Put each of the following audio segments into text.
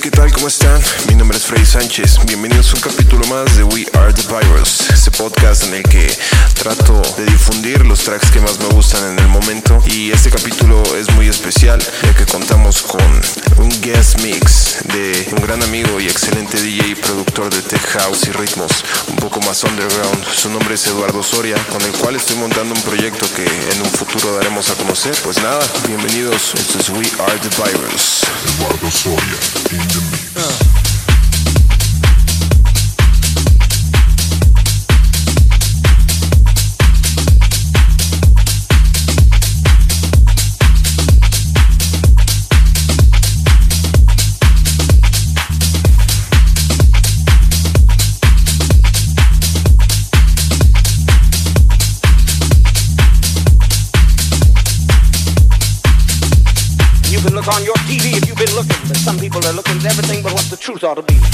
¿Qué tal? ¿Cómo están? Mi nombre es Freddy Sánchez. Bienvenidos a un capítulo más de We Are the Virus, este podcast en el que trato de difundir los tracks que más me gustan en el momento. Y este capítulo es muy especial ya que contamos con un guest mix de un gran amigo y excelente DJ y productor de tech house y ritmos un poco más underground. Su nombre es Eduardo Soria, con el cual estoy montando un proyecto que en un futuro daremos a conocer. Pues nada, bienvenidos. Esto es We Are the Virus. Eduardo Soria. me. Uh. Ought to be.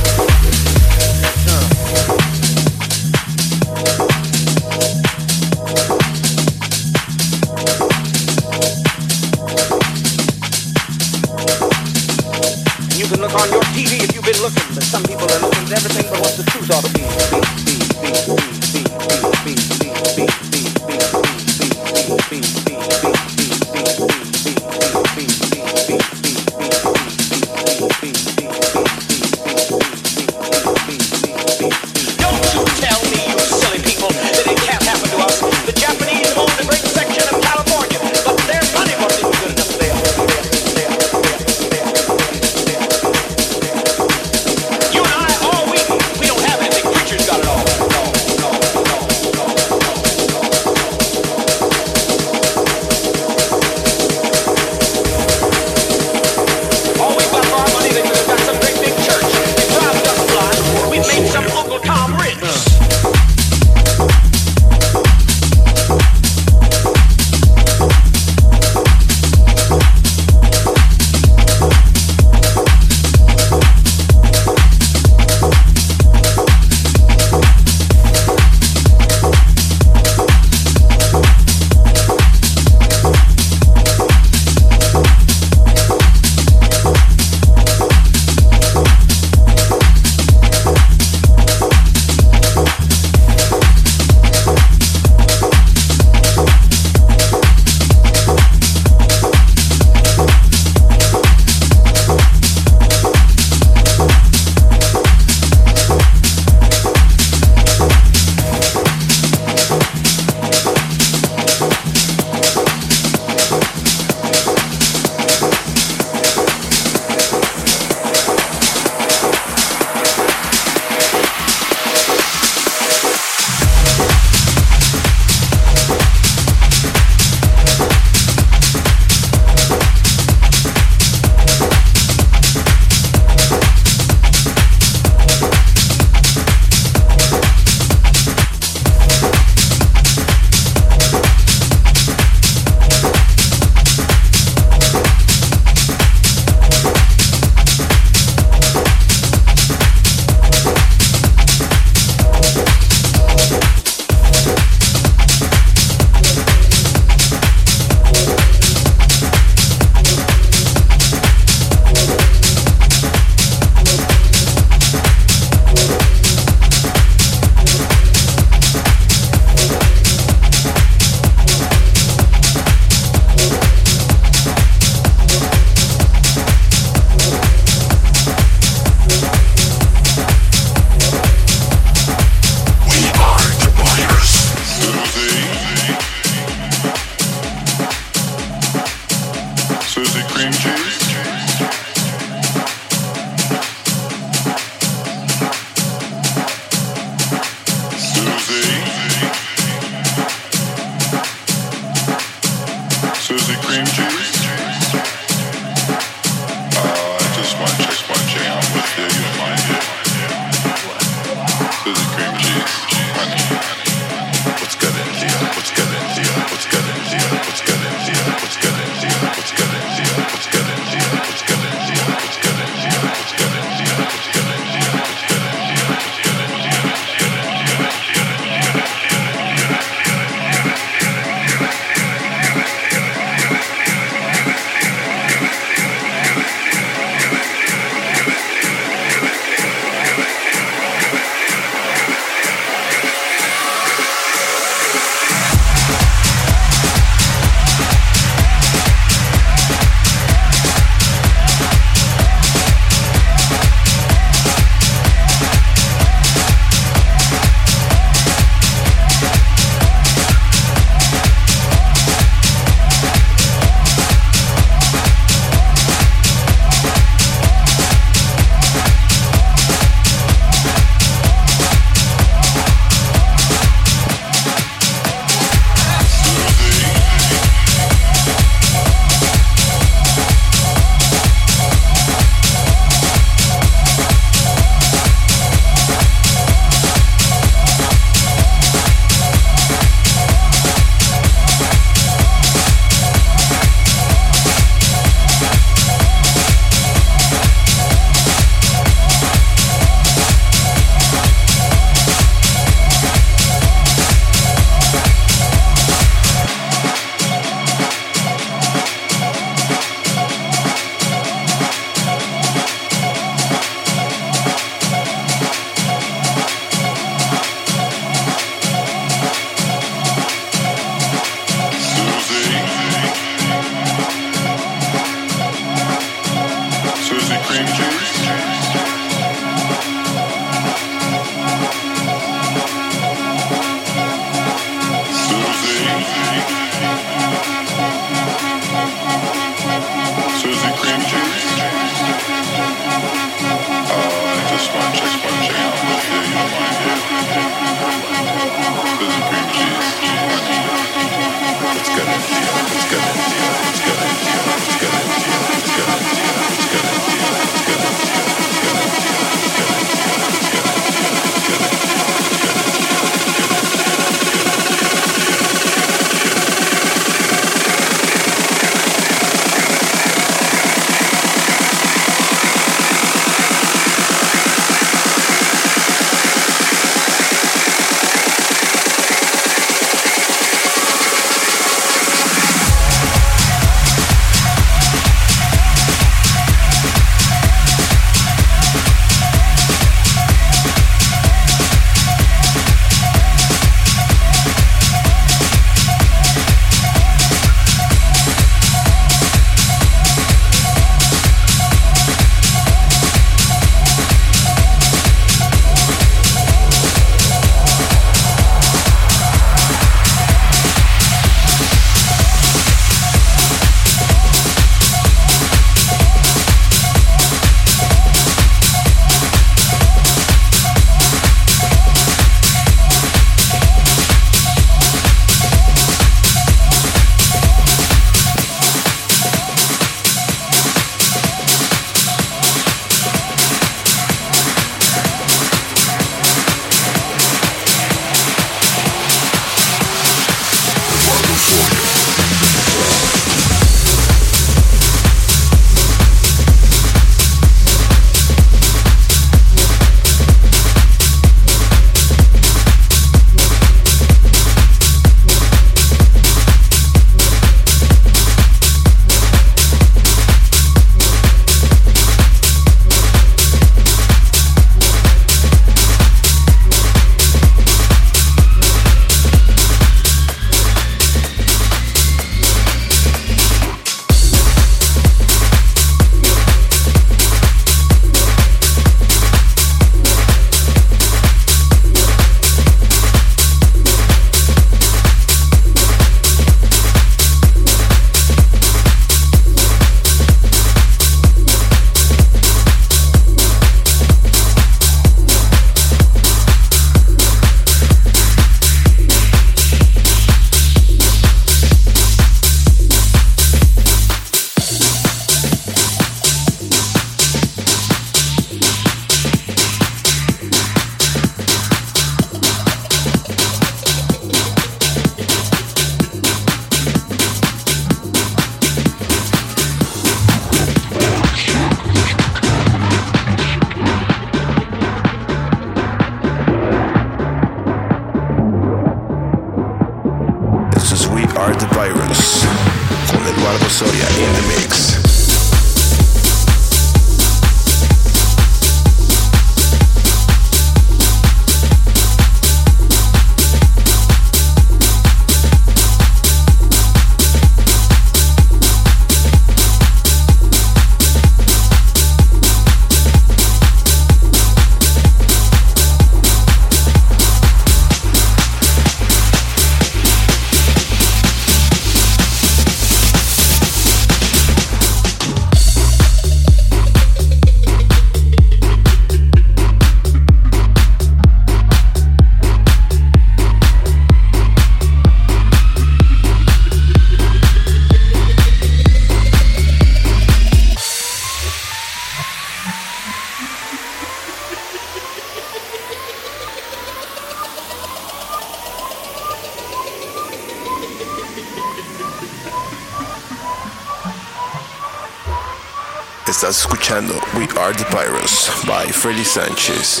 Estás escuchando We Are the Pyros by Freddy Sánchez.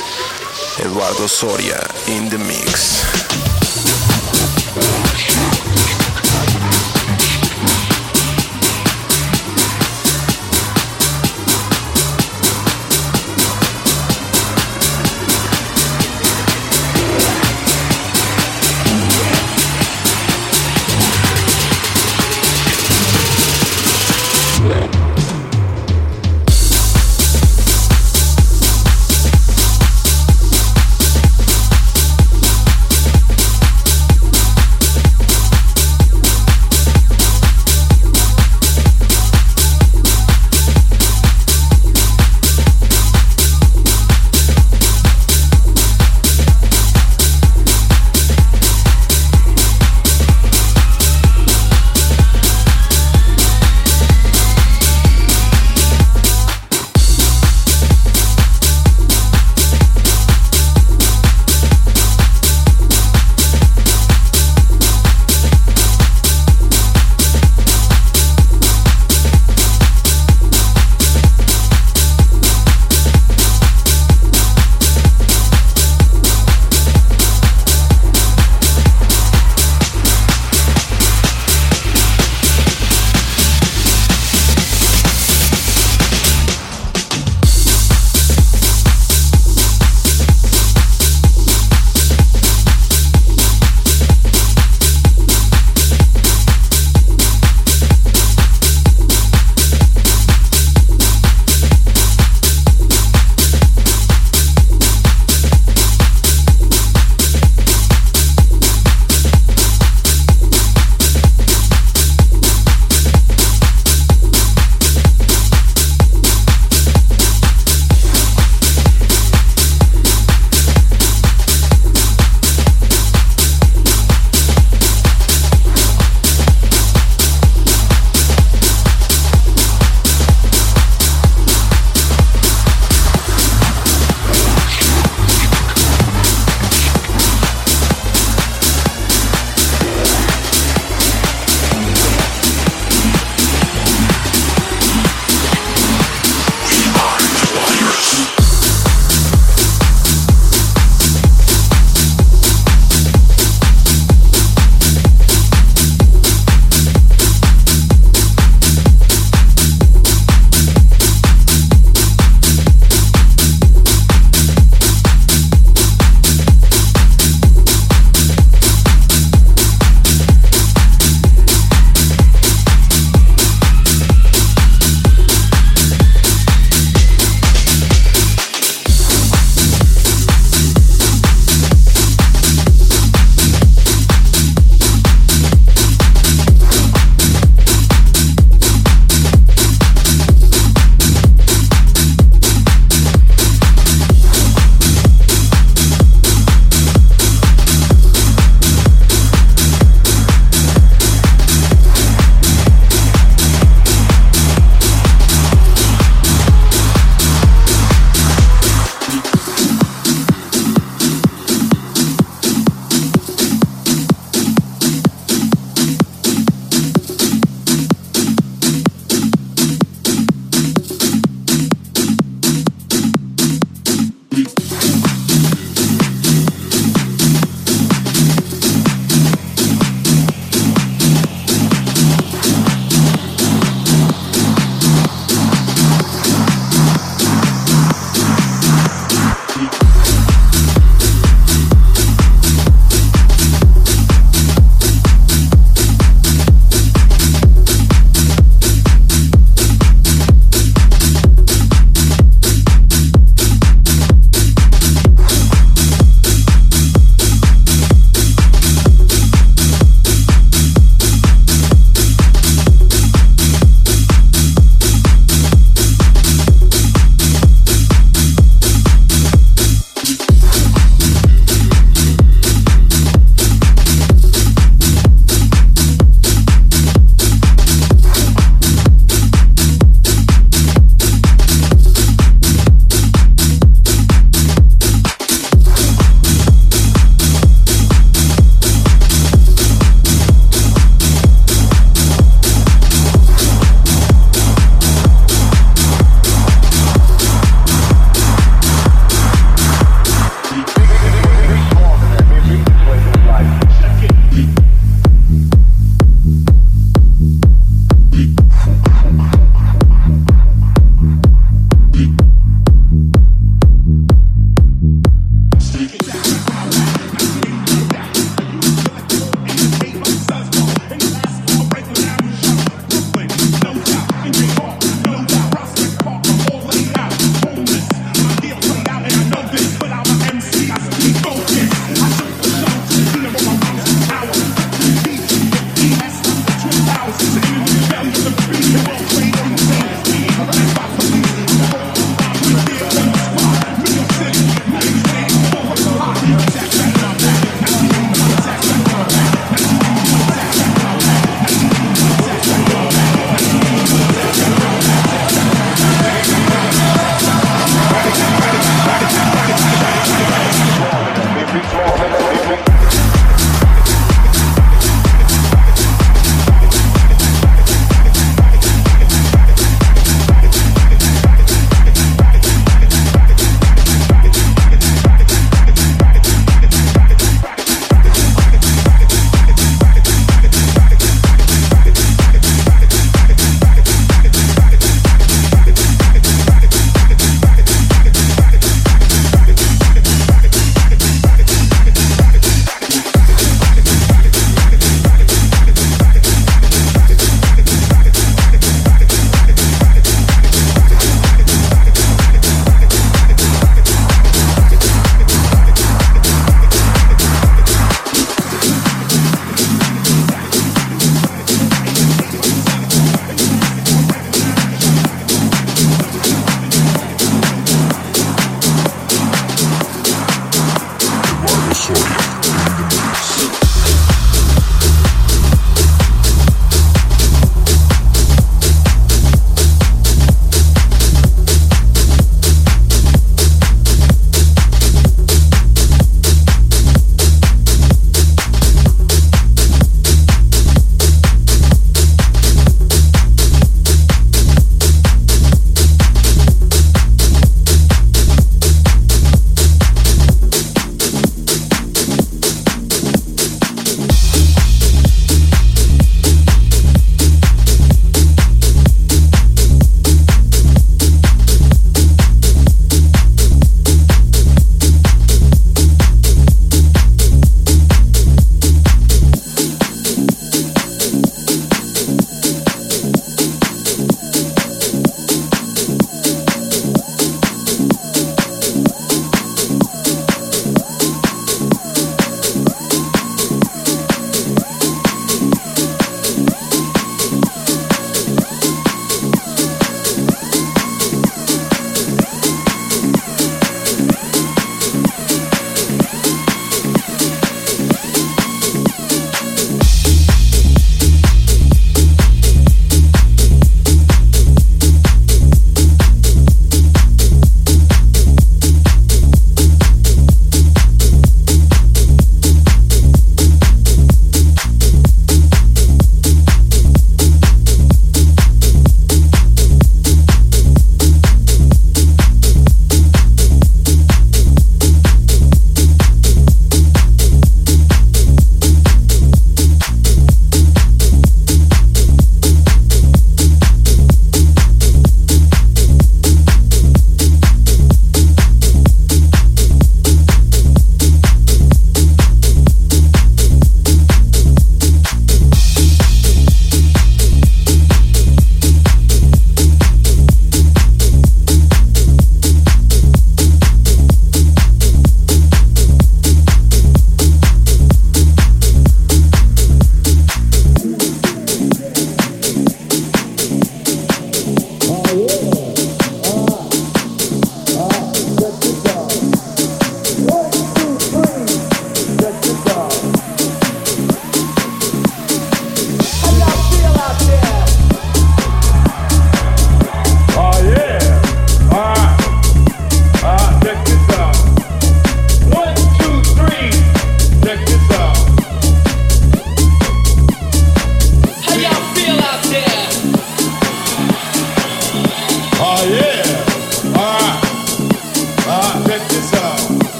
Eduardo Soria in the mix.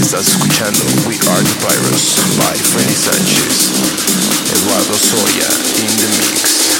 Estás escuchando We Are the Virus by Freddy Sánchez. Eduardo Soria in the mix.